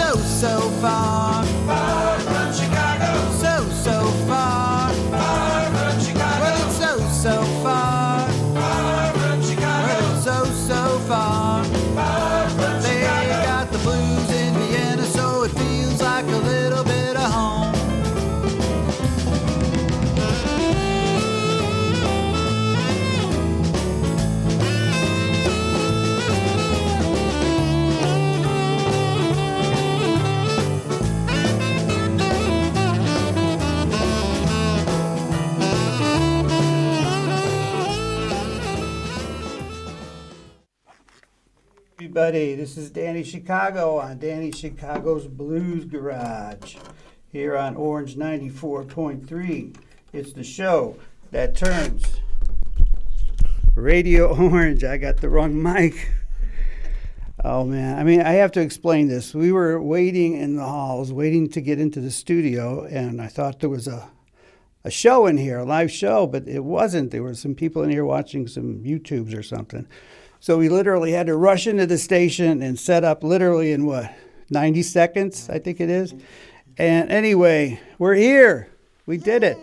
so, so far. Everybody, this is Danny Chicago on Danny Chicago's Blues Garage here on Orange 94.3. It's the show that turns Radio Orange. I got the wrong mic. Oh man, I mean, I have to explain this. We were waiting in the halls, waiting to get into the studio, and I thought there was a a show in here, a live show, but it wasn't. There were some people in here watching some YouTubes or something. So we literally had to rush into the station and set up literally in what, 90 seconds, I think it is. And anyway, we're here. We did it.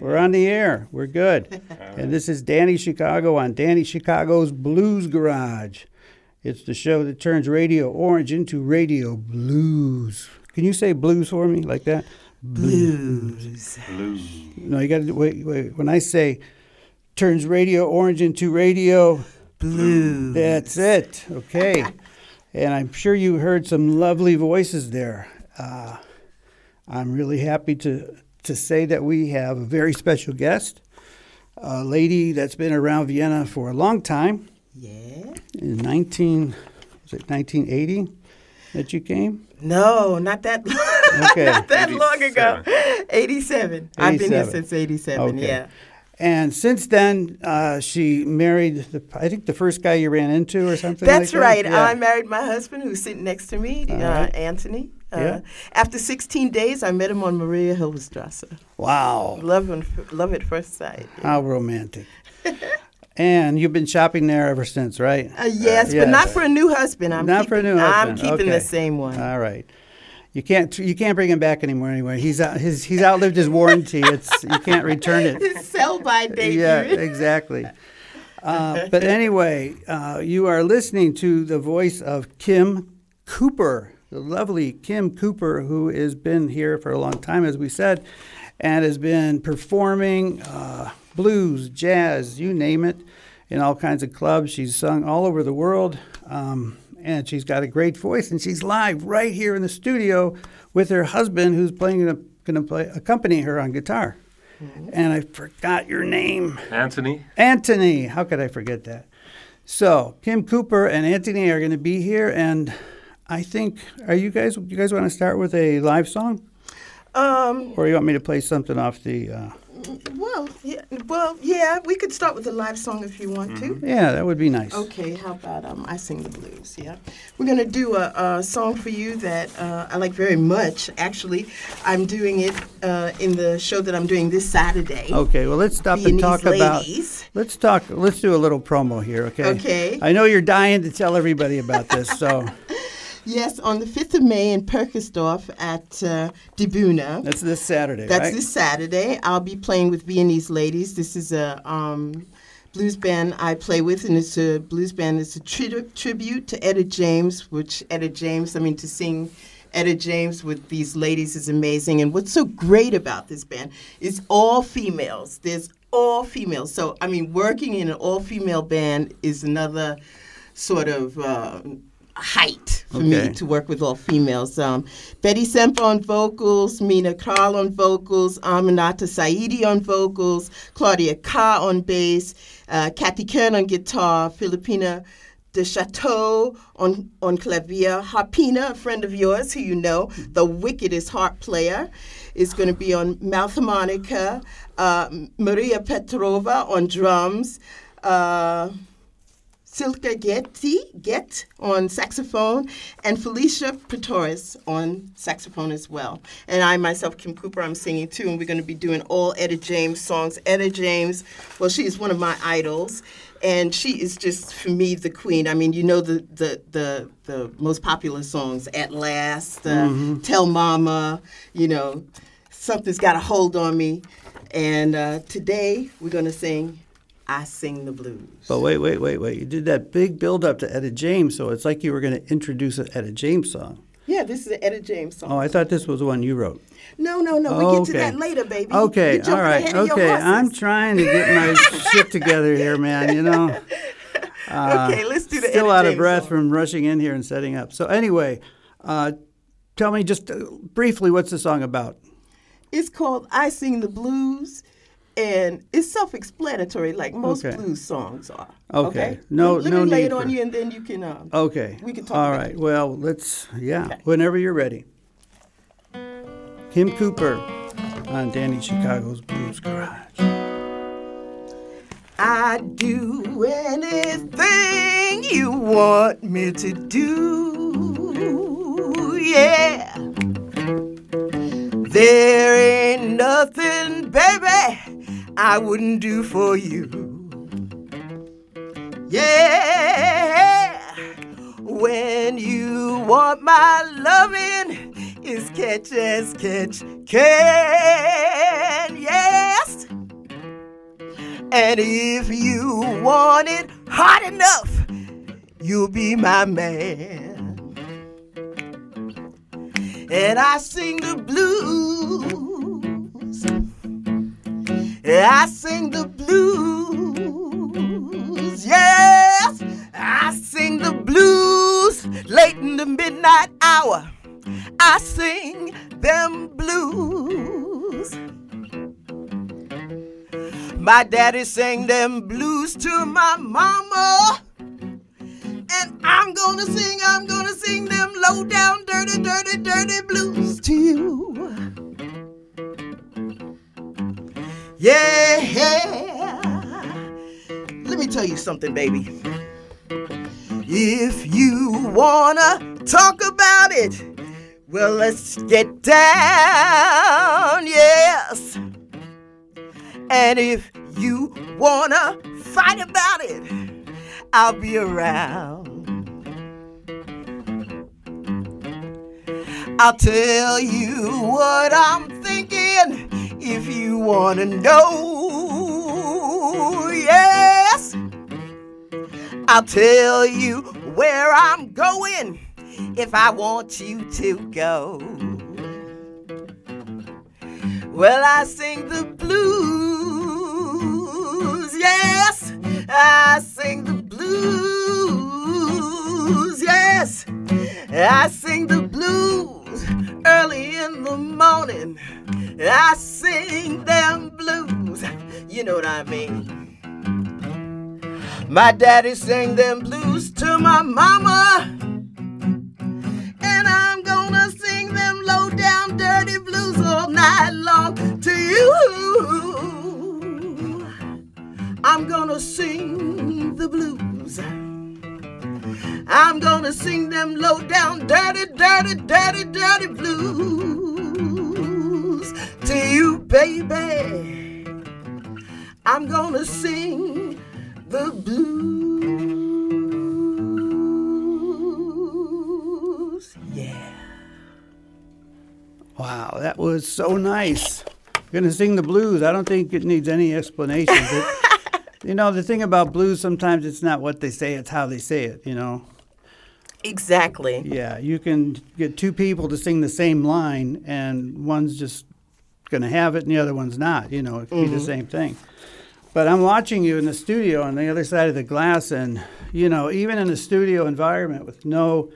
We're on the air. We're good. And this is Danny Chicago on Danny Chicago's Blues Garage. It's the show that turns Radio Orange into Radio Blues. Can you say blues for me like that? Blues. Blues. No, you got to wait, wait. When I say turns Radio Orange into Radio Blues. That's it. Okay. And I'm sure you heard some lovely voices there. Uh, I'm really happy to, to say that we have a very special guest, a lady that's been around Vienna for a long time. Yeah. In 19, was it 1980 that you came? No, not that. Okay. not that long ago. 87. I've been here since 87. Okay. Yeah. And since then, uh, she married, the, I think, the first guy you ran into or something That's like right. that? Yeah. I married my husband, who's sitting next to me, uh, right. Anthony. Uh, Yeah. After 16 days, I met him on Maria Hilferstrasse. wow. Love, and, love at first sight. How romantic. and you've been shopping there ever since, right? Uh, yes, yes. but not for a new husband. I'm Not keeping, for a new husband. I'm keeping Okay. the same one. All right. You can't you can't bring him back anymore anyway. He's out, his, he's outlived his warranty. It's you can't return it. Sell by date. Yeah, exactly. Uh, but anyway, uh, you are listening to the voice of Kim Cooper, the lovely Kim Cooper, who has been here for a long time, as we said, and has been performing uh, blues, jazz, you name it, in all kinds of clubs. She's sung all over the world, um, and she's got a great voice, and she's live right here in the studio with her husband, who's playing going to play accompany her on guitar. And I forgot your name. Anthony. Anthony. How could I forget that? So Kim Cooper and Anthony are going to be here, and I think are you guys? You guys want to start with a live song, Um, or you want me to play something off the? Uh, well, yeah, well, yeah, we could start with a live song if you want to. yeah, that would be nice. Okay, how about um, I sing the blues? Yeah, we're gonna do a, a song for you that uh, I like very much. Actually, I'm doing it uh, in the show that I'm doing this Saturday. Okay. Well, let's stop and Viennese talk about. Let's talk. Let's do a little promo here. Okay. Okay. I know you're dying to tell everybody about this, so Yes, on the 5th of May in Purkersdorf at uh, Die that's this Saturday, That's right? this Saturday. I'll be playing with Viennese ladies. This is a um, blues band I play with, and it's a blues band. It's a tri- tribute to Etta James, which Etta James, I mean, to sing Etta James with these ladies is amazing. And what's so great about this band is all females. There's all females. So, I mean, working in an all female band is another sort of. Uh, height for Okay. me to work with all females. Um, Betty Semper on vocals, Mina Krall on vocals, Aminata Saidi on vocals, Claudia Ka on bass, uh, Kathy Kern on guitar, Filipina De Chateau on, on clavier, Harpina, a friend of yours who you know, the wickedest harp player, is going to be on mouth harmonica, uh, Maria Petrova on drums, uh, Silke Getty, Get on saxophone, and Felicia Pretorius on saxophone as well. And I myself, Kim Cooper, I'm singing too, and we're going to be doing all Etta James songs. Etta James, well, she is one of my idols. and she is just for me the queen. I mean, you know the the the, the most popular songs, "At Last," uh, Mm-hmm. "Tell Mama," you know, "Something's Got a Hold on Me," and uh, today we're gonna sing "I Sing the Blues." But wait, wait, wait, wait. You did that big build up to Etta James, so it's like you were going to introduce an Etta James song. Yeah, this is an Etta James song. Oh, I thought this was the one you wrote. no, no, no. We Oh, get to that later, baby. Okay, all right, ahead of your okay. I'm trying to get my shit together here, man. You know, Uh, okay, let's do the still Etta out of breath song. from rushing in here and setting up. So anyway, uh, tell me just uh, briefly what's the song about? It's called I Sing the Blues, and it's self explanatory, like most Okay. blues songs are. Okay. No- Let, let no me lay it on for- you, and then you can. Um, Okay. We can talk All about right. it. Well, let's. Yeah. Okay. Whenever you're ready. Kim Cooper on Danny Chicago's Blues Garage. I'd do anything you want me to do. Yeah. There ain't nothing, baby, I wouldn't do for you. Yeah. When you want my loving, is catch as catch can. Yes. And if you want it hot enough, you'll be my man. And I sing the blues. I sing the blues. Yes, I sing the blues late in the midnight hour. I sing them blues. My daddy sang them blues to my mama. And I'm gonna sing, I'm gonna sing them low down, dirty, dirty, dirty blues to you. Tell you something, baby. If you wanna talk about it, well, let's get down, yes. And if you wanna fight about it, I'll be around. I'll tell you what I'm thinking if you wanna know. Yes, I'll tell you where I'm going if I want you to go. Well, I sing the blues, yes. I sing the blues, yes. I sing the blues early in the morning. I sing them blues. You know what I mean. My daddy sang them blues to my mama. And I'm gonna sing them low down dirty blues all night long to you. I'm gonna sing the blues. I'm gonna sing them low down dirty, dirty, dirty, dirty blues to you, baby. I'm gonna sing the blues. Yeah. Wow, that was so nice. You're gonna sing the blues. I don't think it needs any explanation. But, you know, the thing about blues, sometimes it's not what they say; it's how they say it. You know. Exactly. Yeah, you can get two people to sing the same line, and one's just going to have it, and the other one's not. You know, it could be the mm-hmm. same thing. But I'm watching you in the studio on the other side of the glass, and you know, even in a studio environment with no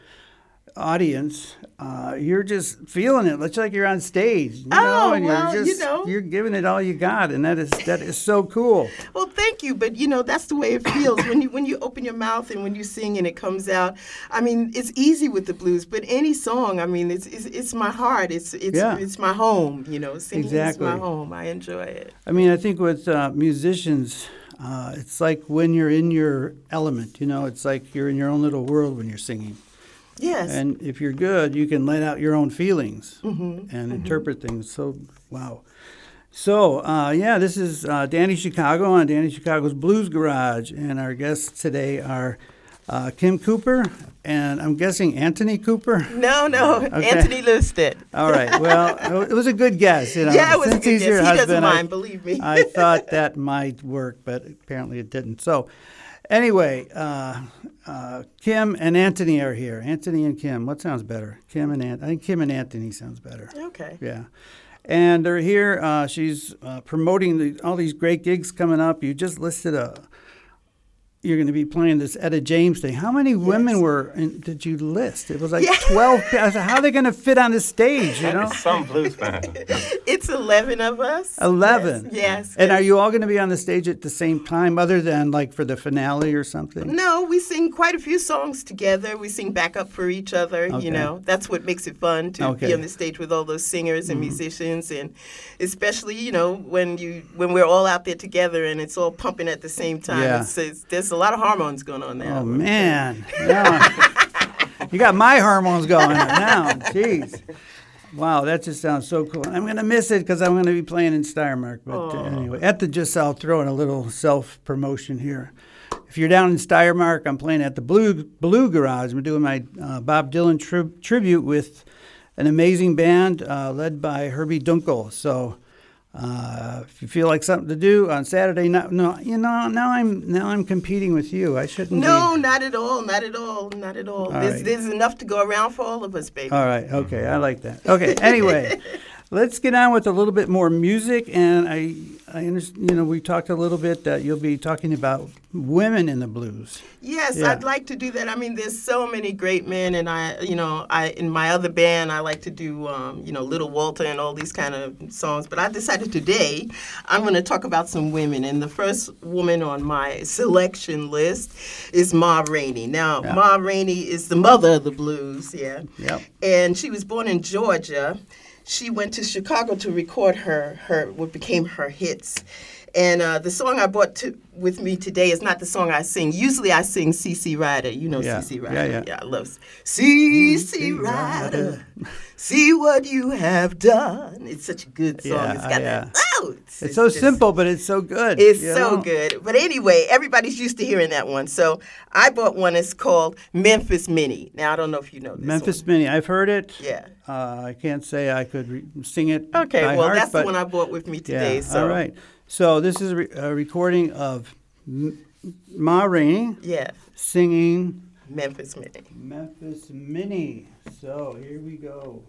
audience, uh, you're just feeling it. It's like you're on stage. You know, Oh, and you're well, you know. you're giving it all you got, and that is that is so cool. Well, thank you, but you know that's the way it feels when you when you open your mouth and when you sing and it comes out. I mean, it's easy with the blues, but any song, I mean, it's it's, it's my heart. It's it's Yeah. it's my home. You know, singing Exactly. is my home. I enjoy it. I mean, I think with uh, musicians, uh, it's like when you're in your element. You know, it's like you're in your own little world when you're singing. Yes. And if you're good, you can let out your own feelings Mm-hmm. and interpret things. So, wow. So, uh, yeah, this is uh, Danny Chicago on Danny Chicago's Blues Garage, and our guests today are uh, Kim Cooper and I'm guessing Anthony Cooper. No, no, okay. Anthony Lusted. All right. Well, it was a good guess. You know, yeah, it was Since a good guess. He husband, doesn't mind, I, believe me. I thought that might work, but apparently it didn't. So, anyway, uh, uh, Kim and Anthony are here. Anthony and Kim. What sounds better? Kim and Anthony. I think Kim and Anthony sounds better. Okay. Yeah and they're here. Uh, she's uh, promoting the, all these great gigs coming up. You just listed a. You're going to be playing this Etta James thing. How many yes. women were in, did you list? It was like yeah. twelve. I said, how are they going to fit on the stage? You know, some blues fans. it's eleven of us. Eleven. Yes. yes. And are you all going to be on the stage at the same time, other than like for the finale or something? No, we sing quite a few songs together. We sing backup for each other. Okay. You know, that's what makes it fun to okay. be on the stage with all those singers and mm-hmm. musicians, and especially you know when you when we're all out there together and it's all pumping at the same time. Yeah. It's, it's, there's a lot of hormones going on there. Oh man. you got my hormones going now. Jeez. Wow, that just sounds so cool. I'm going to miss it because I'm going to be playing in Steiermark. But uh, anyway, at the just I'll throw in a little self promotion here. If you're down in Steiermark, I'm playing at the Blue Blue Garage. I'm doing my uh, Bob Dylan tri- tribute with an amazing band uh, led by Herbie Dunkel. So uh, if you feel like something to do on Saturday, no, no, you know, now I'm now I'm competing with you. I shouldn't. No, be. not at all, not at all, not at all. all there's, right. there's enough to go around for all of us, baby. All right, okay, I like that. Okay, anyway, let's get on with a little bit more music, and I I understand, you know, we talked a little bit that you'll be talking about women in the blues. Yes, yeah. I'd like to do that. I mean, there's so many great men, and I, you know, I in my other band, I like to do, um, you know, Little Walter and all these kind of songs. But I decided today I'm going to talk about some women, and the first woman on my selection list is Ma Rainey. Now, yeah. Ma Rainey is the mother of the blues, yeah. Yep. And she was born in Georgia she went to Chicago to record her her what became her hits. And uh, the song I brought to, with me today is not the song I sing. Usually I sing CC Rider. You know yeah. CC Rider. Yeah, yeah. yeah I love CC Rider. See what you have done. It's such a good song. Yeah, it's got yeah. that. Oh, it's, it's so just, simple, but it's so good. It's so know? good. But anyway, everybody's used to hearing that one. So I bought one. It's called Memphis Minnie. Now I don't know if you know this. Memphis one. Minnie. I've heard it. Yeah. Uh, I can't say I could re- sing it. Okay. well, heart, that's the one I bought with me today. Yeah, so. All right. So this is a, re- a recording of M- Ma Rainey. Yeah. Singing. Memphis Minnie. Memphis Minnie. So here we go.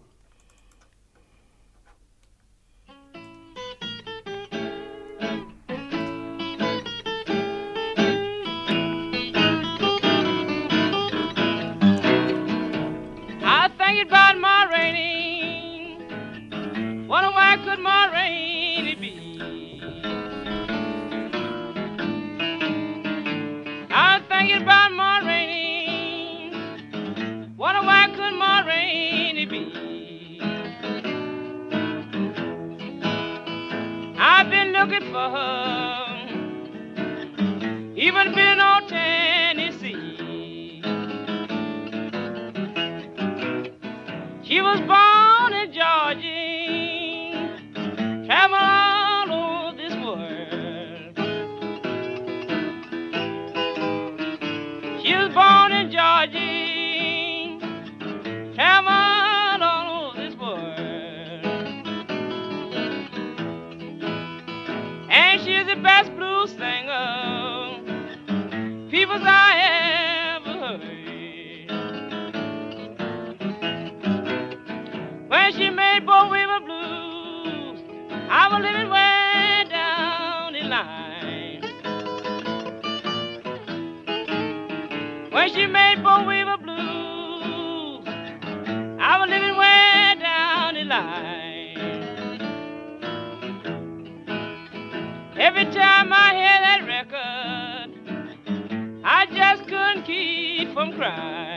I think about Ma Rainey. Wonder why could Ma Rainey I'm thinking about Ma why could Ma Rainey be? I've been looking for her, even been on Tennessee. She was Was living way down the line. When she made Bo-Weavil blues, I was living way down the line. Every time I hear that record, I just couldn't keep from crying.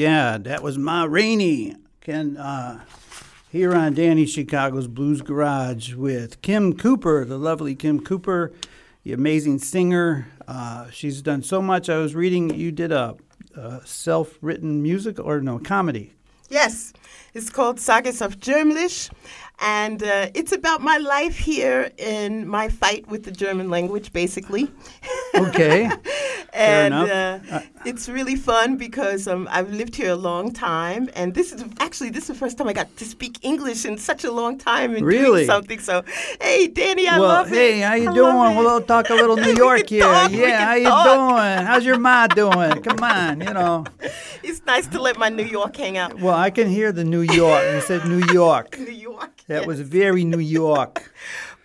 Yeah, that was Ma Rainey. Can uh, here on Danny Chicago's Blues Garage with Kim Cooper, the lovely Kim Cooper, the amazing singer. Uh, she's done so much. I was reading you did a, a self-written music or no comedy. Yes, it's called Sagas of Germanisch, and uh, it's about my life here in my fight with the German language, basically. Okay. and enough. uh, it's really fun because um, I've lived here a long time, and this is actually this is the first time I got to speak English in such a long time and Really? doing something. So, hey, Danny, I well, love hey, it. how you I doing? We'll talk a little New York here. talk, yeah, how you talk. doing? How's your ma doing? Come on, you know. It's nice to let my New York hang out. Well, I can hear the New York. You said New York. New York. That yes. was very New York.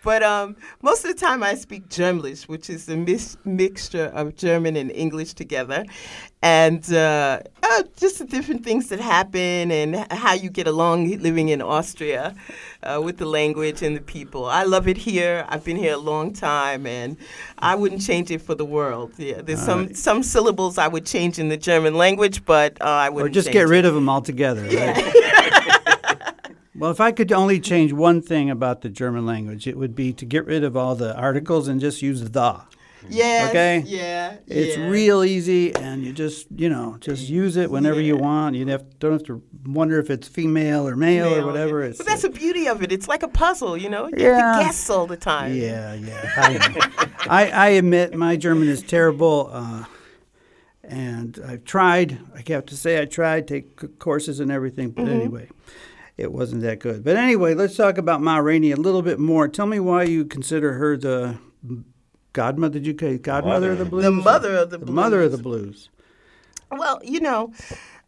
But um, most of the time I speak Germanisch, which is a mis- mixture of German and English together. And uh, uh, just the different things that happen and how you get along living in Austria uh, with the language and the people. I love it here. I've been here a long time and I wouldn't change it for the world. Yeah, there's some, some syllables I would change in the German language, but uh, I wouldn't just change get it. rid of them altogether. Right? well, if I could only change one thing about the German language, it would be to get rid of all the articles and just use the. Yeah. Okay? Yeah. It's yeah. real easy, and you just you know just use it whenever you want. You have don't have to wonder if it's female or male, or whatever. yeah. It's but that's the beauty of it. It's like a puzzle, you know. You Yeah. have to guess all the time. Yeah, yeah. I, I, I admit my German is terrible, uh, and I've tried. I have to say I tried take courses and everything, but anyway, it wasn't that good. But anyway, let's talk about Ma Rainey a little bit more. Tell me why you consider her the godmother. Did you say godmother of the blues? The mother of the blues. The mother of the blues. blues. Well, you know,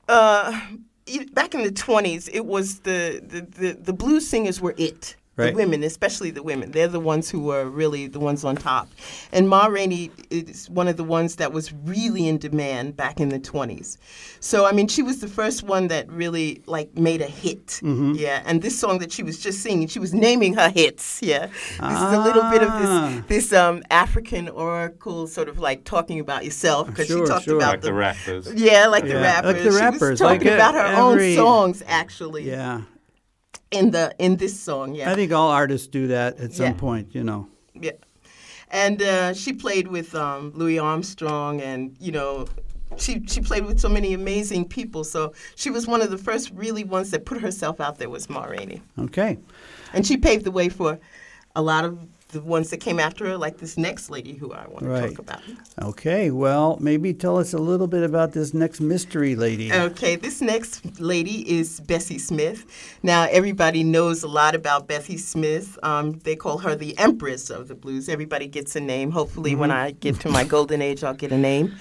uh, back in the twenties, it was the, the, the, the blues singers were it. Right. The women, especially the women, they're the ones who were really the ones on top. And Ma Rainey is one of the ones that was really in demand back in the 20s. So, I mean, she was the first one that really, like, made a hit. Yeah. And this song that she was just singing, she was naming her hits. Yeah. This is a little bit of Ah. this, this um, African oracle sort of like talking about yourself because Sure, she talked sure. about like the rappers. yeah, like the Yeah, rappers. like the rappers. She rappers, was talking like, uh, about her every- own songs, actually, Yeah, in the in this song. Yeah, I think all artists do that at some Yeah. point. You know. yeah. And uh, she played with um, Louis Armstrong, and you know, she she played with so many amazing people. So she was one of the first really ones that put herself out there. Was Ma Rainey, Okay. and she paved the way for a lot of the ones that came after her, like this next lady who I want to talk about. Okay. Well, maybe tell us a little bit about this next mystery lady. Okay, this next lady is Bessie Smith. Now, everybody knows a lot about Bessie Smith. Um, they call her the Empress of the Blues. Everybody gets a name. Hopefully, when Mm-hmm. I get to my golden age, I'll get a name.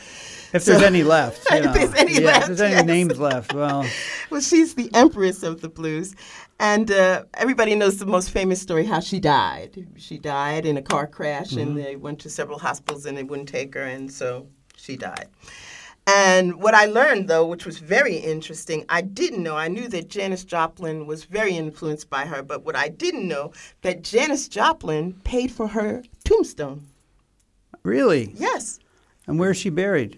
If there's So- any left. You If there's any yeah, left, If there's any yes. names left. Well, Well, she's the Empress of the Blues. And uh, everybody knows the most famous story how she died. She died in a car crash, Mm-hmm. and they went to several hospitals and they wouldn't take her, and so she died. And what I learned, though, which was very interesting, I didn't know. I knew that Janis Joplin was very influenced by her, but what I didn't know that Janis Joplin paid for her tombstone. really? Yes. And where's she buried?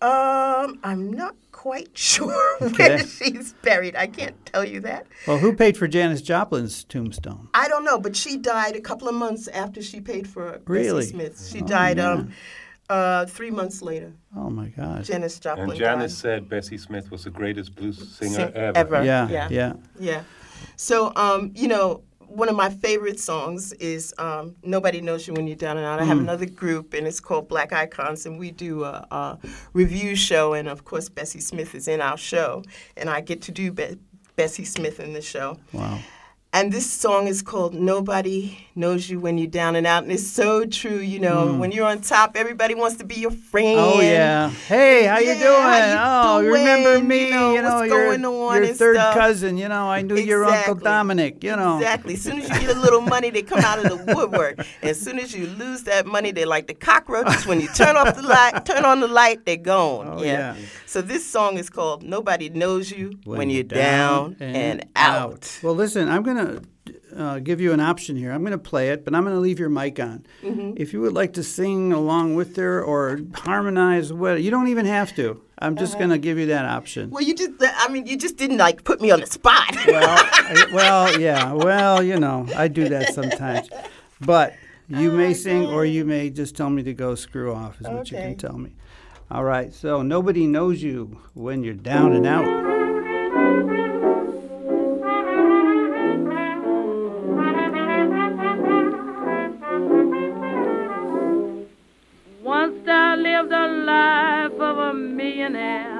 Um, I'm not quite sure Okay. where she's buried. I can't tell you that. Well, who paid for Janis Joplin's tombstone? I don't know, but she died a couple of months after she paid for Really? Bessie Smith. She Oh, died yeah. um, uh, three months later. Oh my gosh. Janis Joplin And Janis died. said Bessie Smith was the greatest blues singer Sing- ever. ever. Yeah, Yeah. yeah. Yeah. So, um, you know, one of my favorite songs is um, "Nobody Knows You When You're Down and Out." I have another group, and it's called Black Icons, and we do a, a review show. And of course, Bessie Smith is in our show, and I get to do Be- Bessie Smith in the show. Wow. And this song is called Nobody Knows You When You're Down and Out. And it's so true, you know, hmm. when you're on top, everybody wants to be your friend. Oh yeah. Hey, how you doing? how you oh, you remember me? You know, You know, what's your, going on your third stuff. cousin. You know, I knew your uncle Dominic. You know. Exactly. As soon as you get a little money, they come out of the woodwork. And as soon as you lose that money, they're like the cockroaches. When you turn off the light, turn on the light, they're gone. Oh, yeah. So this song is called "Nobody Knows You When, You're Down, and, Out." Well, listen, I'm gonna uh, give you an option here. I'm gonna play it, but I'm gonna leave your mic on. Mm-hmm. If you would like to sing along with her or harmonize, what you don't even have to. I'm just Uh-huh. gonna give you that option. Well, you just, I mean, you just didn't like put me on the spot. well, I- well, yeah. Well, you know, I do that sometimes. But you may sing or you may just tell me to go screw off, is what you can tell me. All right. So nobody knows you when you're down and out. Millionaire.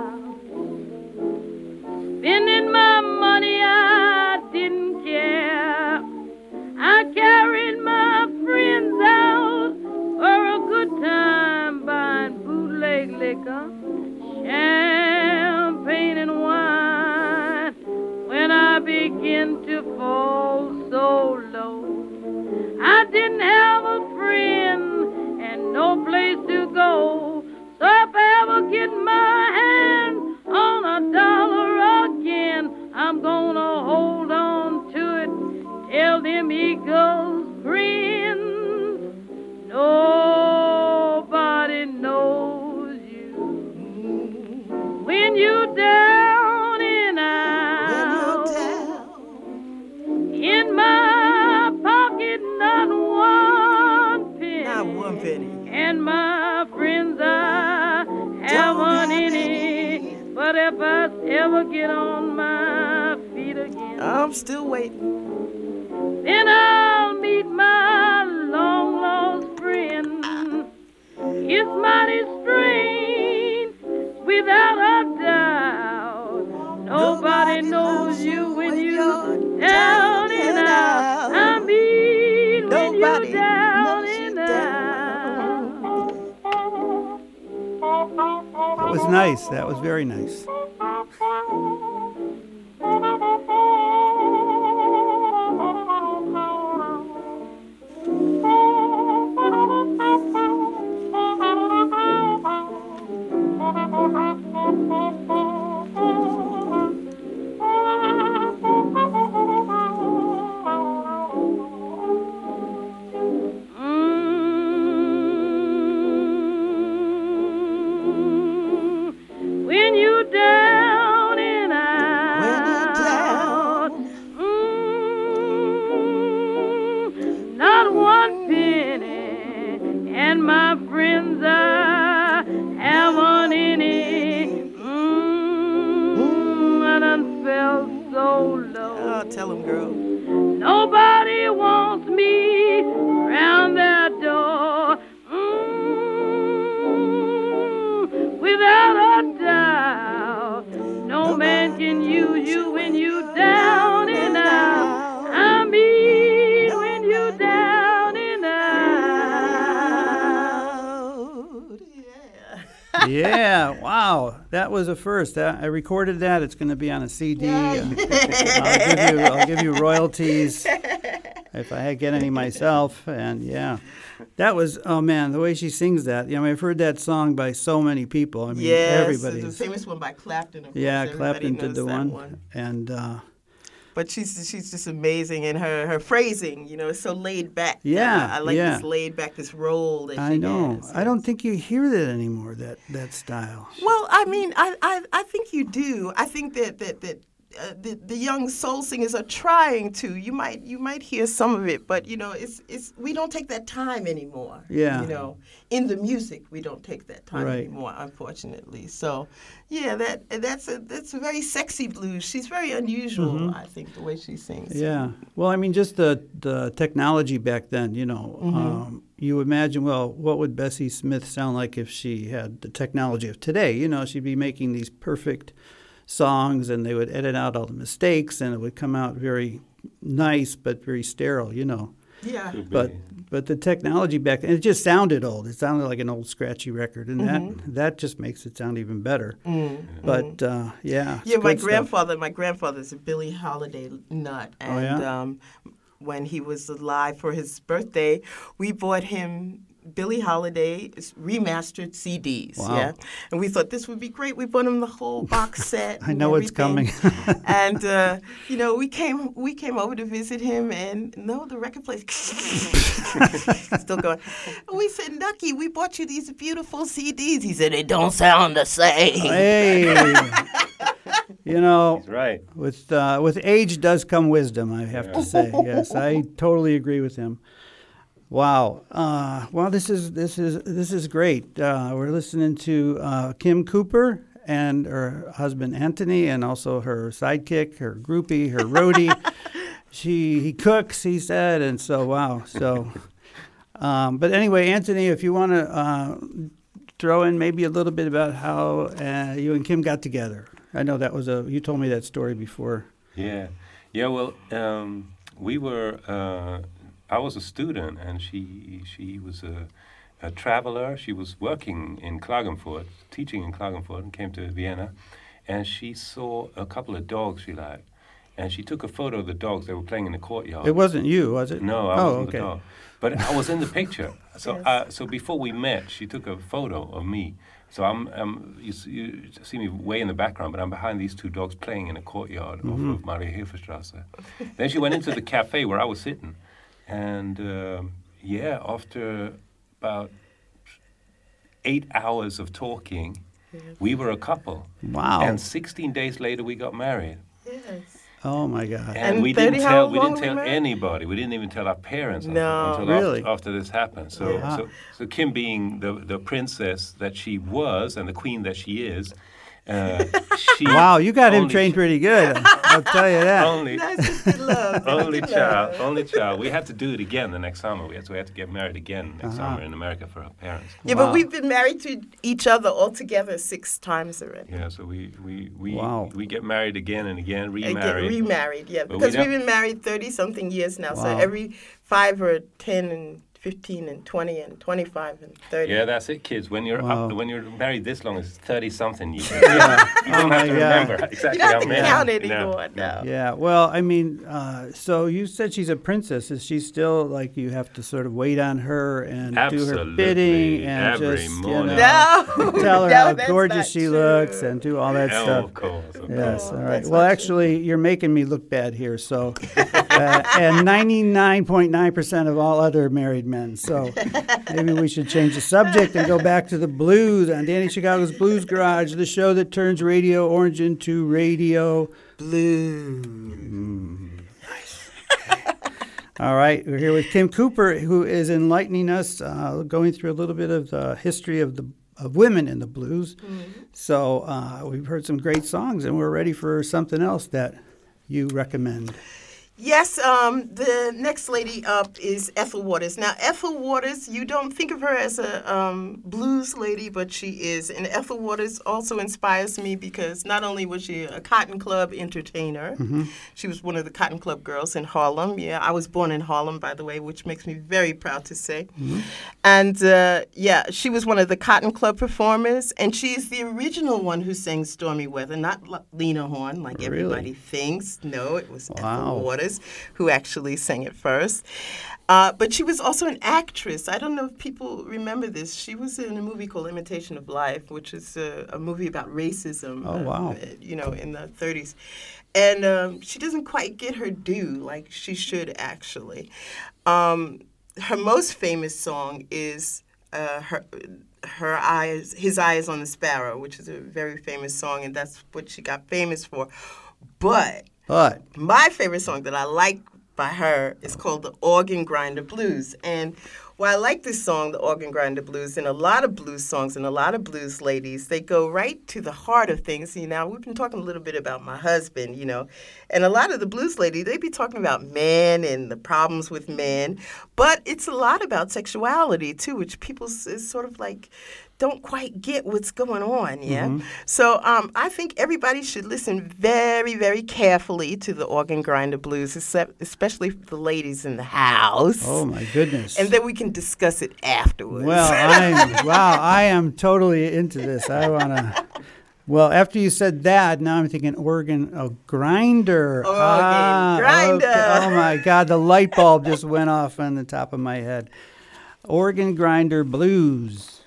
A first. Uh, I recorded that. It's going to be on a CD. I'll, give you, I'll give you royalties if I get any myself. And yeah, that was oh man, the way she sings that. You know, I've heard that song by so many people. I mean, Yes, everybody. the famous one by Clapton. Of Yeah. Clapton did the that one, and uh, But she's she's just amazing, and her her phrasing, you know, is so laid back. Yeah, I, I like yeah. this laid back, this role that I know. has. I don't think you hear that anymore. That that style. Well, I mean, I, I, I think you do. I think that that that uh, the the young soul singers are trying to. You might you might hear some of it, but you know, it's it's we don't take that time anymore. Yeah. You know, in the music, we don't take that time Right. anymore, unfortunately. So, yeah, that that's a that's a very sexy blues. She's very unusual. I think the way she sings. Mm-hmm. Yeah. Well, I mean, just the the technology back then. You know, Mm-hmm. um, you imagine. Well, what would Bessie Smith sound like if she had the technology of today? You know, she'd be making these perfect songs, and they would edit out all the mistakes, and it would come out very nice but very sterile, you know. Yeah. But but the technology back then it just sounded old. It sounded like an old scratchy record, and Mm-hmm. that that just makes it sound even better. But uh, yeah, it's Yeah, my good stuff. grandfather. My grandfather's a Billie Holiday nut, Oh, and yeah? um, when he was alive for his birthday, we bought him Billie Holiday remastered CDs. Wow. Yeah, and we thought this would be great. We bought him the whole box set. I and know it's coming. and uh, you know, we came we came over to visit him, and no, the record player still going. And we said, Nucky, we bought you these beautiful CDs. He said, it don't sound the same. hey, you know, He's right. with uh, with age does come wisdom. I have to say, yes, I totally agree with him. Wow. Uh, well, this is this is this is great. Uh, we're listening to uh, Kim Cooper and her husband Anthony, and also her sidekick, her groupie, her roadie. she he cooks, he said, and so wow. So, um, but anyway, Anthony, if you want to uh, throw in maybe a little bit about how uh, you and Kim got together. I know that was a you told me that story before. Yeah, yeah. Well, um, we were. I was a student, and she she was a, a traveler. She was working in Klagenfurt, teaching in Klagenfurt, and came to Vienna, and she saw a couple of dogs she liked, and she took a photo of the dogs. They were playing in the courtyard. It wasn't you, was it? No, I oh, wasn't okay. the dog. But I was in the picture. So, uh, so before we met, she took a photo of me. So I'm, I'm you, see, you see me way in the background, but I'm behind these two dogs playing in a courtyard Mm-hmm. off of Maria Hilferstrasse. then she went into the cafe where I was sitting, and um, yeah, after about eight hours of talking, we were a couple. Wow. And 16 days later, we got married. Yes. Oh my God. And, And we didn't tell we didn't tell married? anybody. We didn't even tell our parents until, No. until Really? after, after this happened. So, Yeah. so so Kim being the the princess that she was and the queen that she is, uh, she Wow, you got him only- trained pretty good. I'll tell you that. Only That's just love. only child, only child. We had to do it again the next summer. We had, so we had to get married again next Uh-huh. summer in America for our parents. Yeah, Wow. but we've been married to each other altogether six times already. Yeah, so we we we, Wow. we get married again and again, And remarried. get remarried, yeah. But Because don't- we've been married 30 something years now. So every five or 10 and 15 and 20 and 25 and 30. yeah, that's it, kids. When you're Wow. up, when you're married this long, it's thirty something years. Yeah. You don't Oh have to God. remember you exactly don't how have to many. count anymore. No. Yeah. Well, I mean, uh, so you said she's a princess. Is she still like you have to sort of wait on her and do her bidding and Every just you know, No. tell her No, how gorgeous she true. looks and do all that stuff. of course. Of Yes. course. All right. that's Well, not true. actually, you're making me look bad here. So, uh, and 99.9% of all other married men. So, maybe we should change the subject and go back to the blues on Danny Chicago's Blues Garage, the show that turns Radio Orange into radio. Blue. All right, we're here with Kim Cooper, who is enlightening us, uh, going through a little bit of the history of the of women in the blues. So uh, we've heard some great songs, and we're ready for something else that you recommend. Yes, um, the next lady up is Ethel Waters. Now, Ethel Waters, you don't think of her as a um, blues lady, but she is. And Ethel Waters also inspires me because not only was she a Cotton Club entertainer, she was one of the Cotton Club girls in Harlem. Yeah, I was born in Harlem, by the way, which makes me very proud to say. And uh, yeah, she was one of the Cotton Club performers, and she is the original one who sang Stormy Weather, not Lena Horne, like Really? everybody thinks. No, it was Wow. Ethel Waters who actually sang it first. Uh, but she was also an actress. I don't know if people remember this. She was in a movie called Imitation of Life, which is a, a movie about racism. Oh, uh, wow. uh, you know, in the 30s. And um, she doesn't quite get her due like she should actually. Um, her most famous song is uh, her her eyes his eyes on the sparrow which is a very famous song and that's what she got famous for but But my favorite song that I like by her is called the Organ Grinder Blues. And while I like this song, the Organ Grinder Blues, and a lot of blues songs and a lot of blues ladies, they go right to the heart of things. You know, we've been talking a little bit about my husband, you know, and a lot of the blues ladies, they be talking about men and the problems with men, but it's a lot about sexuality too, which people is sort of like don't quite get what's going on. Yeah. So um, I think everybody should listen very, very carefully to the organ grinder blues, except, especially the ladies in the house. Oh my goodness. And then we can discuss it afterwards. Well, I'm wow, I am totally into this. I want to. Well, after you said that, now I'm thinking organ oh, grinder. Organ grinder. Oh my God, the light bulb just went off on the top of my head. Organ grinder blues.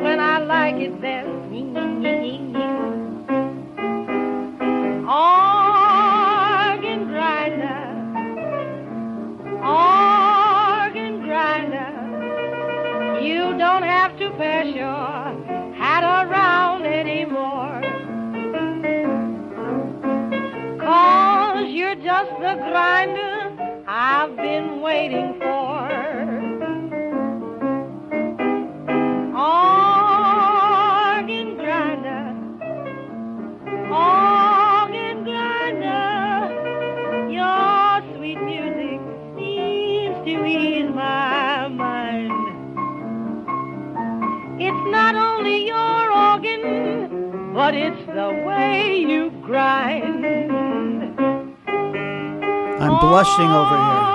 When I like it best. Organ grinder, organ grinder, you don't have to pass your hat around anymore. Cause you're just the grinder I've been waiting for. Way you grind. I'm blushing over here.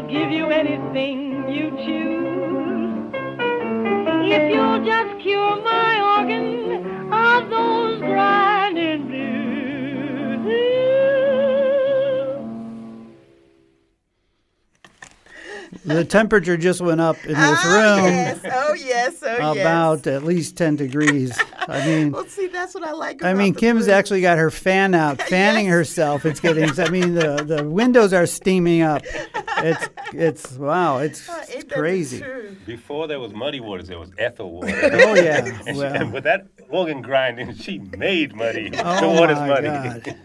Will give you anything you choose. If you'll just cure my organ of those grinding blues. The temperature just went up in this Ah, room yes. Oh, yes. Oh, yes. about at least 10 degrees. I mean, Well, see, that's what I like. I mean, the Kim's blues. actually got her fan out, fanning Yes. herself. It's getting. I mean, the the windows are steaming up. It's it's wow. It's, Oh, it's ain't that the crazy. truth? Before there was muddy waters, there was Ethel water. Oh yeah. and, she, Well, and with that organ grinding, she made muddy. the oh water's my muddy. God.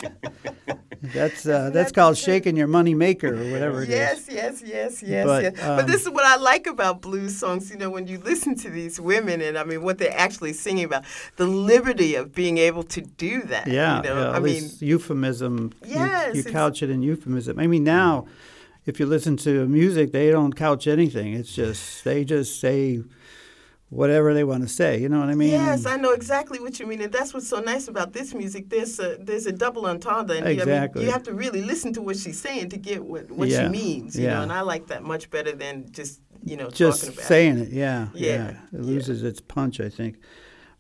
That's uh, that's called shaking your money maker or whatever it is. Yes, yes, yes, yes, But, yes. um, but this is what I like about blues songs. You know, when you listen to these women, and I mean, what they're actually singing about, the liberty of being able to do that. Yeah, you know? yeah, I mean, euphemism. you- Yes, you, it's- couch it in euphemism. I mean, now, if you listen to music, they don't couch anything. It's just they just say whatever they want to say. You know what I mean? Yes, I know exactly what you mean, and that's what's so nice about this music. There's a there's a double entendre, and you- I mean, you have to really listen to what she's saying to get what, what Yeah, she means. You yeah. know, and I like that much better than just you know just talking about saying it. Yeah, Yeah, yeah. It loses its punch, I think.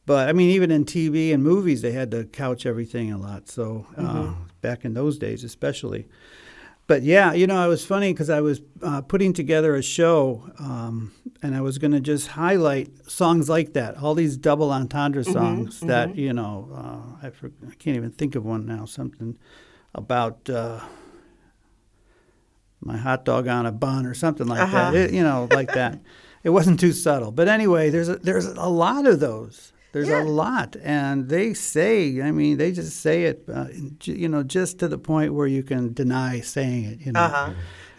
But I mean, even in TV and movies, they had to couch everything a lot. So uh, Mm-hmm. back in those days, especially. But yeah, you know, it was funny because I was uh, putting together a show, um, and I was going to just highlight songs like that, all these double entendre songs that you know, uh, I, for, I can't even think of one now. Something about uh, my hot dog on a bun or something like Uh-huh. that. It, you know, like that. It wasn't too subtle, but anyway, there's a, there's a lot of those. There's Yeah. a lot, and they say. I mean, they just say it. Uh, you know, just to the point where you can deny saying it. You know. Uh huh.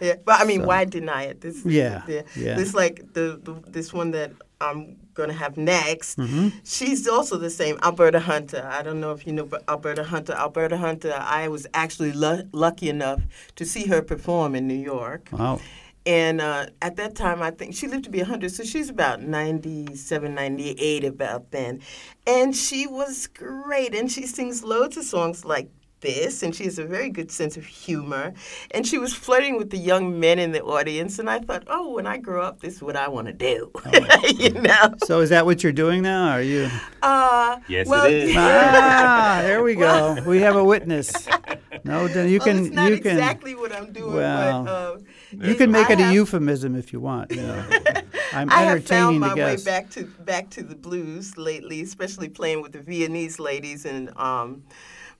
Yeah, but I mean, So- why deny it? This, Yeah, yeah. This like the, the this one that I'm gonna have next. Mm-hmm. She's also the same, Alberta Hunter. I don't know if you know but Alberta Hunter. Alberta Hunter. I was actually lu- lucky enough to see her perform in New York. Wow. And uh, at that time, I think she lived to be 100, so she's about 97, 98 about then. And she was great. And she sings loads of songs like this, and she has a very good sense of humor. And she was flirting with the young men in the audience. And I thought, oh, when I grow up, this is what I want to do. you know? So is that what you're doing now? Are you? Uh, Yes, well, is. ah, there we go. We have a witness. No, then you well, can it's not you can exactly what I'm doing, well, but uh, you can make I it a euphemism if you want. You know. I'm I have found entertaining my the way back to back to the blues lately, especially playing with the Viennese ladies and um,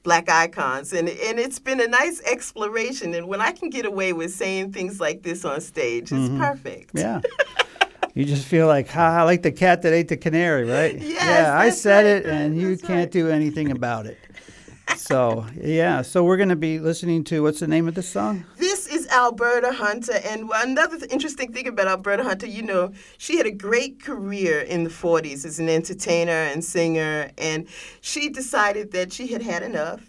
black icons, and and it's been a nice exploration. And when I can get away with saying things like this on stage, it's perfect. Mm-hmm. Yeah. You just feel like, ha, like the cat that ate the canary, right? Yes, yeah, I said right, it, and you that's can't right. do anything about it. So, yeah. So we're going to be listening to what's the name of this song? This is Alberta Hunter, and another interesting thing about Alberta Hunter, you know, she had a great career in the 40s as an entertainer and singer, and she decided that she had had enough,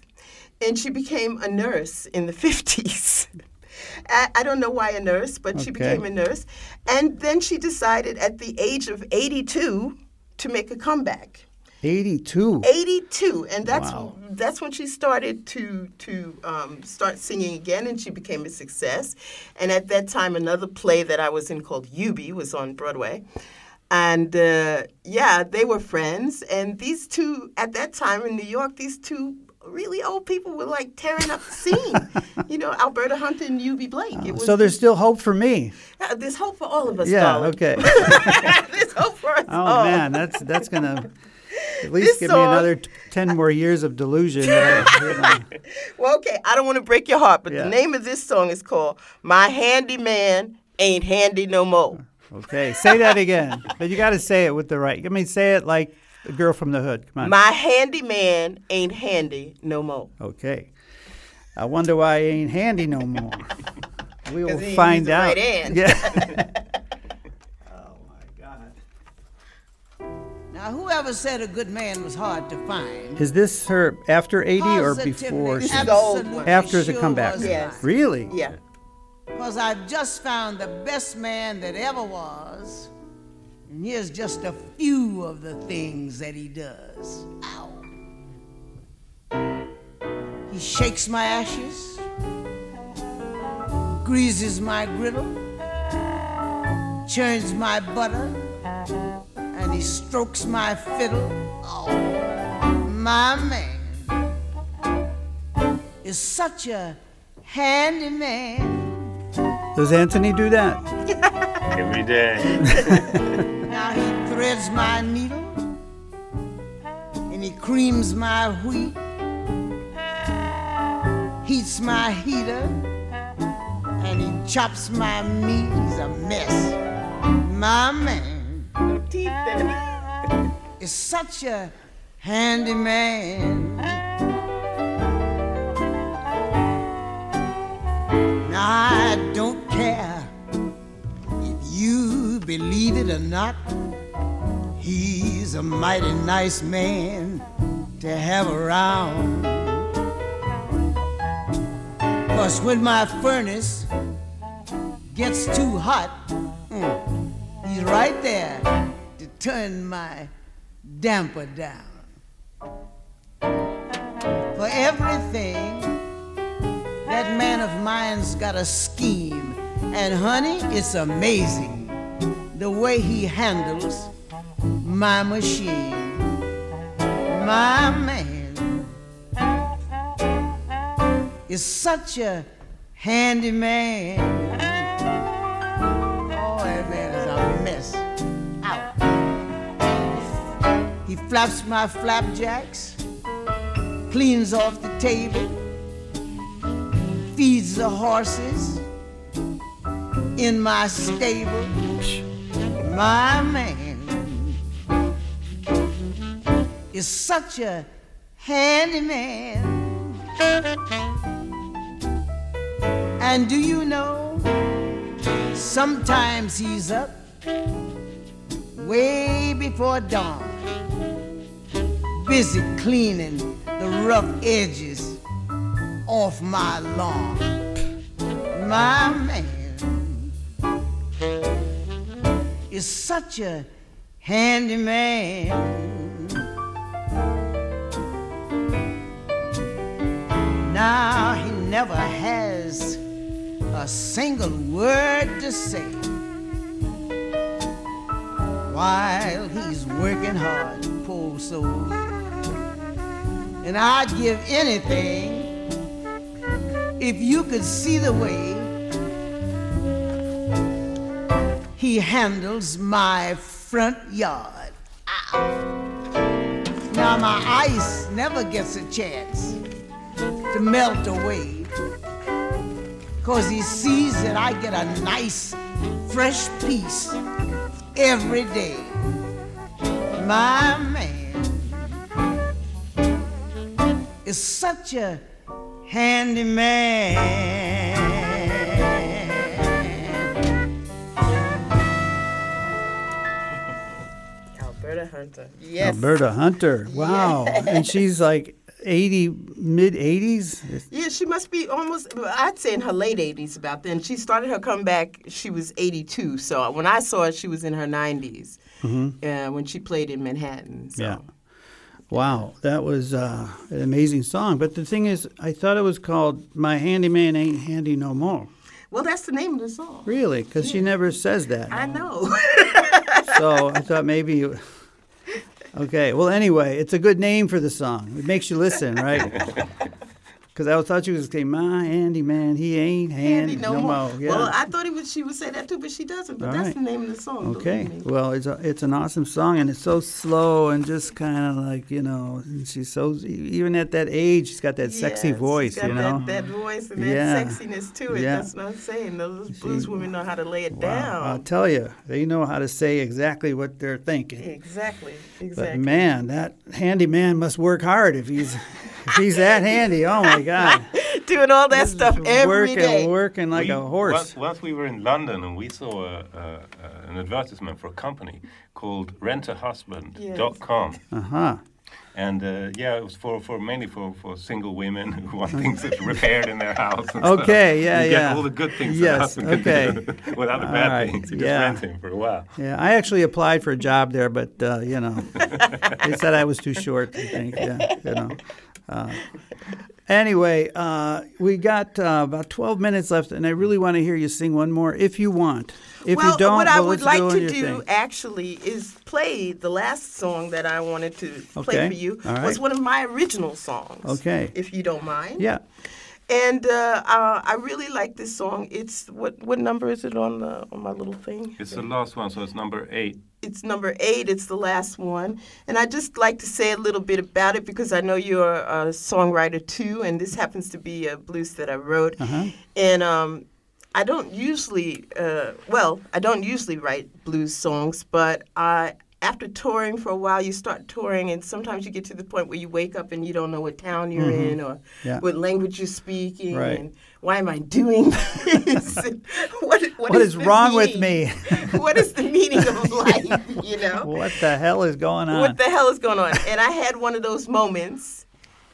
and she became a nurse in the 50s. I, I don't know why a nurse, but she became a nurse, and then she decided at the age of 82 to make a comeback. 82. 82 and that's Wow. that's when she started to to um, start singing again and she became a success and at that time another play that i was in called Eubie was on broadway and uh, yeah they were friends and these two at that time in new york these two really old people were like tearing up the scene you know alberta hunter and Eubie blake it was So there's still hope for me. uh, there's hope for all of us Yeah, darling. okay. there's hope for us Oh all. man, that's that's gonna at least This give me another t- ten more years of delusion. I- you know. Well, okay, I don't want to break your heart, but Yeah. the name of this song is called My Handyman Ain't Handy No More. Okay, say that again, but you got to say it with the right. I mean, say it like a girl from the hood. Come on. My handyman ain't handy no more. Okay. I wonder why he ain't handy no more. we will find out. right. Yeah. Now, whoever said a good man was hard to find? Is this her after 80 or before? This she- is the old one. after the sure comeback? Yes. Really? Yeah. Because I've just found the best man that ever was. And here's just a few of the things that he does. Ow. He shakes my ashes, greases my griddle, churns my butter, and he strokes my fiddle. Oh, my man is such a handy man. Does Anthony do that? Every day. Now he threads my needle and he creams my wheat, heats my heater, and he chops my meat. He's a mess. My man Teeth in. is such a handy man. Now I don't care if you believe it or not. He's a mighty nice man to have around. Cause when my furnace gets too hot, mm, right there to turn my damper down. For everything, that man of mine's got a scheme. And honey, it's amazing the way he handles my machine. My man is such a handyman. Oh, He flaps my flapjacks, cleans off the table, feeds the horses in my stable. My man is such a handyman. And do you know? Sometimes he's up way before dawn, busy cleaning the rough edges off my lawn. My man is such a handyman. Now he never has a single word to say while he's working hard, poor soul. And I'd give anything if you could see the way he handles my front yard. Ow. Now my ice never gets a chance to melt away. Cause he sees that I get a nice, fresh piece every day. My man is such a handyman. Alberta Hunter. Yes. Alberta Hunter. Wow. And she's like 80, mid 80s? Yeah, she must be almost, I'd say in her late 80s about then. She started her comeback, she was 82. So when I saw her, she was in her 90s mm-hmm. uh, when she played in Manhattan. So. Yeah. Wow, that was uh, an amazing song. But the thing is, I thought it was called "My Handyman Ain't Handy No More." Well, that's the name of the song. Really, because she never says that. I know. So I thought maybe. you- Okay. Well, anyway, it's a good name for the song. It makes you listen, right? Because I thought you was saying, "My Andy, man, he ain't handy Handy no, more. Yeah. Well, I thought was, she would say that too, but she doesn't. But All that's right. the name of the song. Okay. me. Well, it's a, it's an awesome song, and it's so slow and just kind of like you know, and she's so even at that age, she's got that sexy voice, you know. That, that voice and that Yeah. sexiness to it. Yeah. That's what I'm saying. Those blues women know how to lay it Wow, I'll tell you, they know how to say exactly what they're thinking. Exactly. Exactly. But man, that handyman must work hard if he's he's that handy. Oh my God, Doing all that This stuff every working, day. working like We- a horse. Once, once we were in London and we saw a, a, a, an advertisement for a company called rentahusband.com. Uh huh. And uh, yeah, it was for, for mainly for, for single women who want things repaired in their house. and Okay, yeah, you yeah. Get all the good things Yes, that okay. do without the All bad right, things. You just yeah. rent him for a while. Yeah, I actually applied for a job there, but uh, you know, they said I was too short. I think, yeah, you know. Uh, anyway, uh, we got uh, about twelve minutes left, and I really want to hear you sing one more, if you want. If well, you don't, what I would like go to do thing. actually is play the last song that I wanted to play for you. all right. Was one of my original songs. Okay. If you don't mind. Yeah, And uh, uh, I really like this song. It's what what number is it on the on my little thing? It's the last one, so it's number eight. It's number eight. It's the last one, and I just like to say a little bit about it because I know you're a songwriter too, and this happens to be a blues that I wrote. Uh-huh. And um, I don't usually, uh, well, I don't usually write blues songs, but I. After touring for a while, you start touring, and sometimes you get to the point where you wake up and you don't know what town you're in or Mm-hmm. Yeah. what language you're speaking, Right. and why am I doing this? And what, what is the wrong with me? what is the meaning of life? You know, what the hell is going on? what the hell is going on? And I had one of those moments,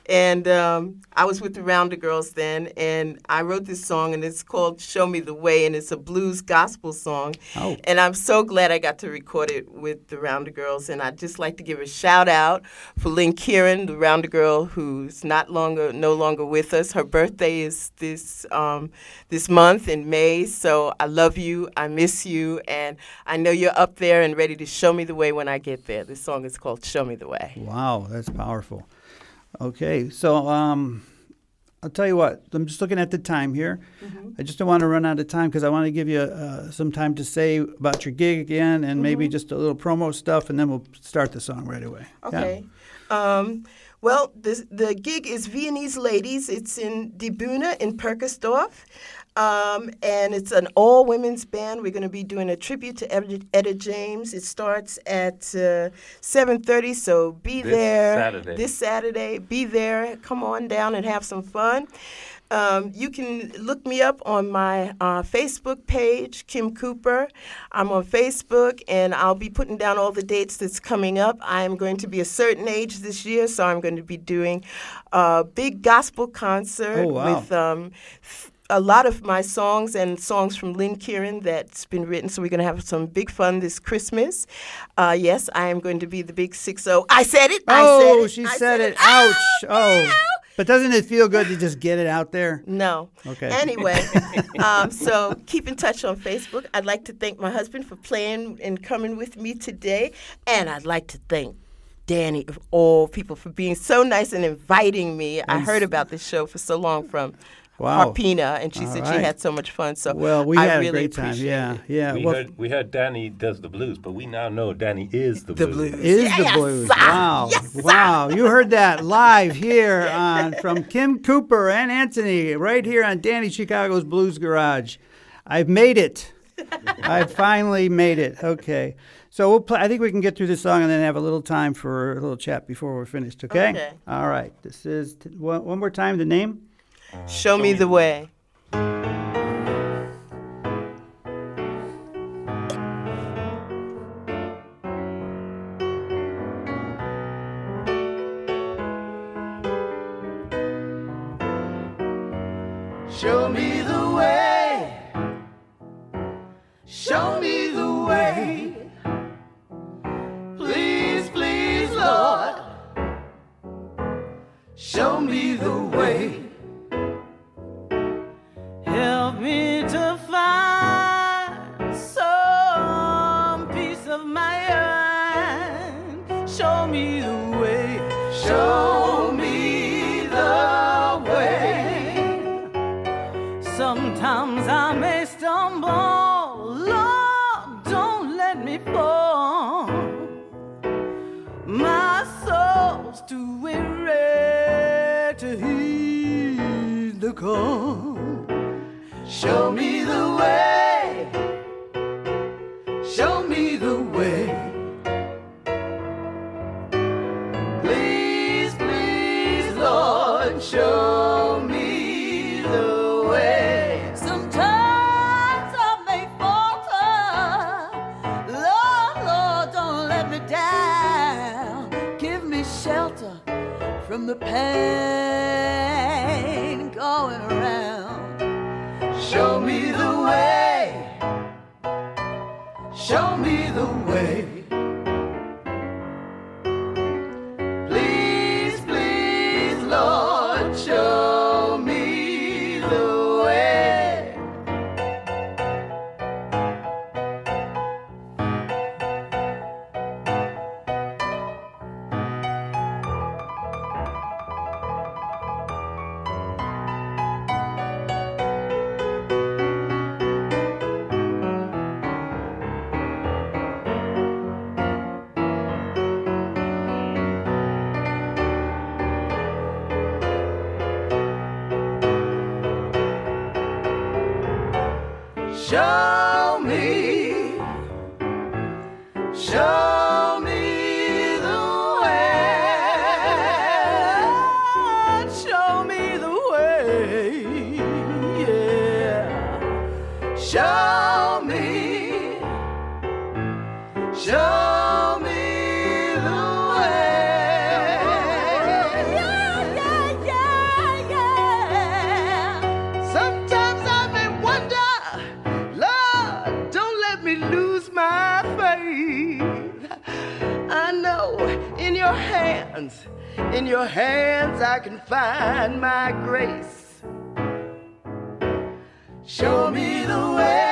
and um, I was with the Rounder Girls then, and I wrote this song, and it's called "Show Me the Way," and it's a blues gospel song. Oh. And I'm so glad I got to record it with the Rounder Girls, and I'd just like to give a shout out for Lynn Kieran, the Rounder Girl, who's not longer, no longer with us. Her birthday is this um, this month in May, so I love you, I miss you, and I know you're up there and ready to show me the way when I get there. This song is called "Show Me the Way." Wow, that's powerful. Okay, so um, I'll tell you what. I'm just looking at the time here. Mm-hmm. I just don't want to run out of time because I want to give you uh, some time to say about your gig again and maybe Mm-hmm. just a little promo stuff, and then we'll start the song right away. Yeah. Okay. Um, well, the, the gig is Viennese Ladies. It's in Die Bühne in Purkersdorf. Um, and it's an all women's band. We're going to be doing a tribute to Etta, Etta James. It starts at uh, 7:30, so be This there Saturday. this Saturday. Be there. Come on down and have some fun. Um, you can look me up on my uh, Facebook page, Kim Cooper. I'm on Facebook, and I'll be putting down all the dates that's coming up. I'm going to be a certain age this year, so I'm going to be doing a big gospel concert Oh, wow. with um, f- a lot of my songs and songs from Lynn Kieran that's been written. So we're going to have some big fun this Christmas. Uh, yes, I am going to be the big six zero. I said it. I Oh, said it. she I said it. Oh, Ouch. Oh. no. But doesn't it feel good to just get it out there? No. Okay. Anyway, um, so keep in touch on Facebook. I'd like to thank my husband for playing and coming with me today, and I'd like to thank Danny of all people for being so nice and inviting me. I heard about this show for so long from Wow. Harpina, and she All said right. she had so much fun. So Well, we I had really a great time. appreciate Yeah, it. yeah. We well, heard we heard Danny does the blues, but we now know Danny is the, The blues. blues. is Yes, the blues. sir. Wow. Yes, wow. You heard that live here on from Kim Cooper and Anthony right here on Danny Chicago's Blues Garage. I've made it. I finally made it. Okay. So we'll play, I think we can get through this song and then have a little time for a little chat before we're finished, okay? Okay. All right. This is t- one, one more time the name. Show me the way. In your hands I can find my grace. Show me the way.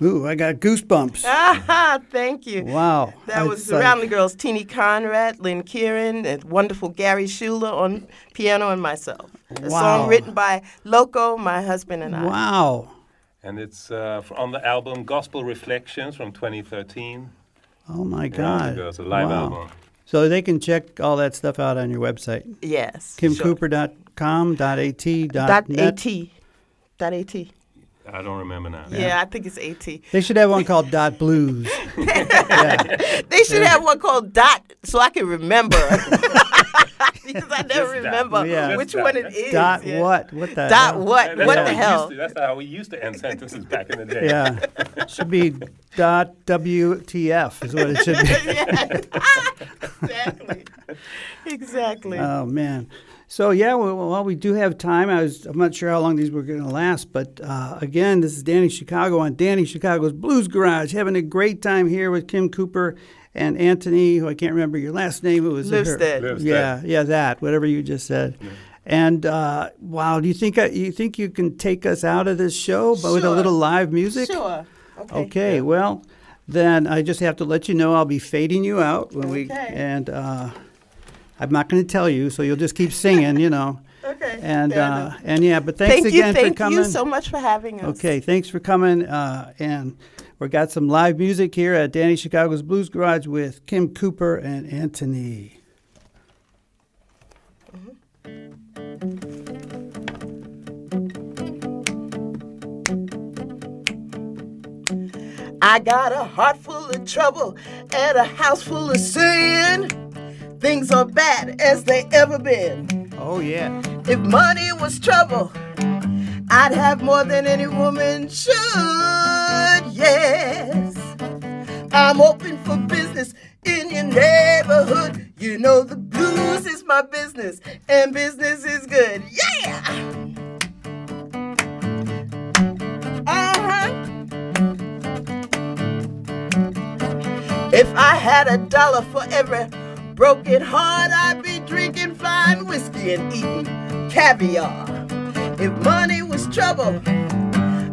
Ooh, I got goosebumps. Ah, thank you. Wow. That was It's the like- Rounder Girls, Tini Kainrath, Lynn Kieran, and wonderful Gary Schuler on piano and myself. A Wow. song written by Loco, my husband, and I. Wow. And it's uh, on the album Gospel Reflections from 2013. Oh my Round the God. Girls, a live Wow. album. So they can check all that stuff out on your website. Yes. sure. Dot .at, dot, Dot. AT. Dot AT. I don't remember now. Yeah. I think it's AT. They should have one called Dot Blues. yeah. They should have one called Dot so I can remember. because I never Just Dot. remember Yeah. which one it is. Dot yeah. what? What the Dot hell? what? That's What the hell? To, that's how we used to end sentences back in the day. Yeah. should be dot WTF is what it should be. exactly. Exactly. Oh man. So yeah, well, well, we do have time. I was I'm not sure how long these were going to last, but uh, again, this is Danny Chicago on Danny Chicago's Blues Garage, having a great time here with Kim Cooper and Anthony, who I can't remember your last name. It was her- Livstead. Livstead. Yeah, yeah, that whatever you just said. And uh, wow, do you think uh, you think you can take us out of this show, but with a little live music? Sure. Okay. Okay, well, then I just have to let you know I'll be fading you out when we and uh, I'm not going to tell you, so you'll just keep singing, you know. Okay. And uh, and yeah, but thanks thank you, again thank for coming. Thank you so much for having us. Okay, thanks for coming. Uh, and we've got some live music here at Danny Chicago's Blues Garage with Kim Cooper and Anthony. I got a heart full of trouble and a house full of sin. Things are bad as they ever been. Oh yeah. If money was trouble, I'd have more than any woman should. Yes, I'm open for business in your neighborhood. You know the blues is my business, and business is good. Yeah. Uh huh. If I had a dollar for every broken heart, I'd be drinking fine whiskey and eating caviar. If money was trouble,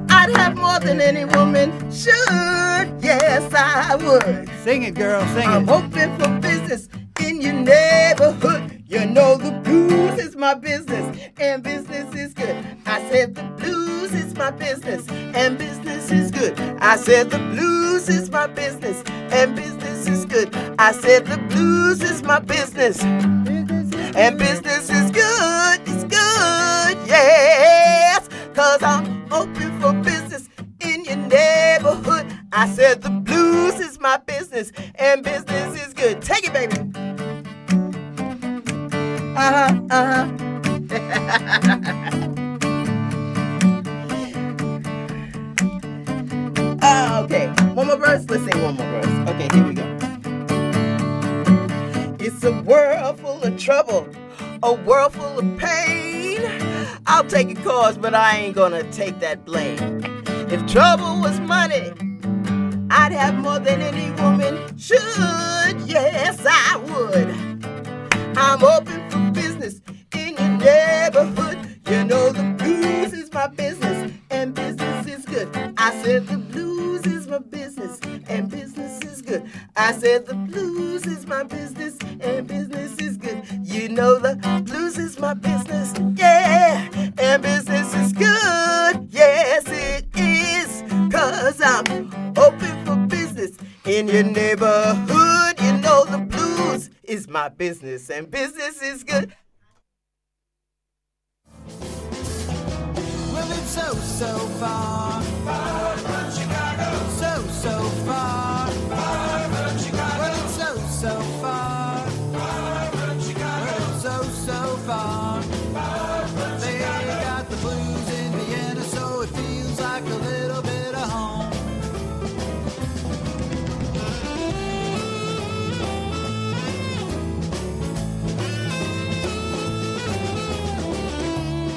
I'd have more than any woman should. Yes, I would. Sing it, girl. Sing I'm it. open for business in your neighborhood. You know the blues is my business, and business is good. I said the blues is my business, and business is good. I said the blues is my business, and business is good. I said the blues is my business, and business is good. It's good, yes, cause I'm open for business in your neighborhood. I said the blues is my business and business is good. Take it, baby. Uh huh, uh huh. Uh, okay, one more verse. Let's sing one more verse. Okay, here we go. It's a world full of trouble, a world full of pain. I'll take a cause, but I ain't gonna take that blame. If trouble was money, I'd have more than any woman should. Yes, I would. I'm open for business in your neighborhood. You know the blues is my business, and business is good. I said the blues is my business, and business is good. I said the blues is my business, and business is good. You know the blues is my business, yeah, and business is good. In your neighborhood. You know the blues is my business, and business is good. Well, it's so, so far. Far from Chicago. So, so far. Far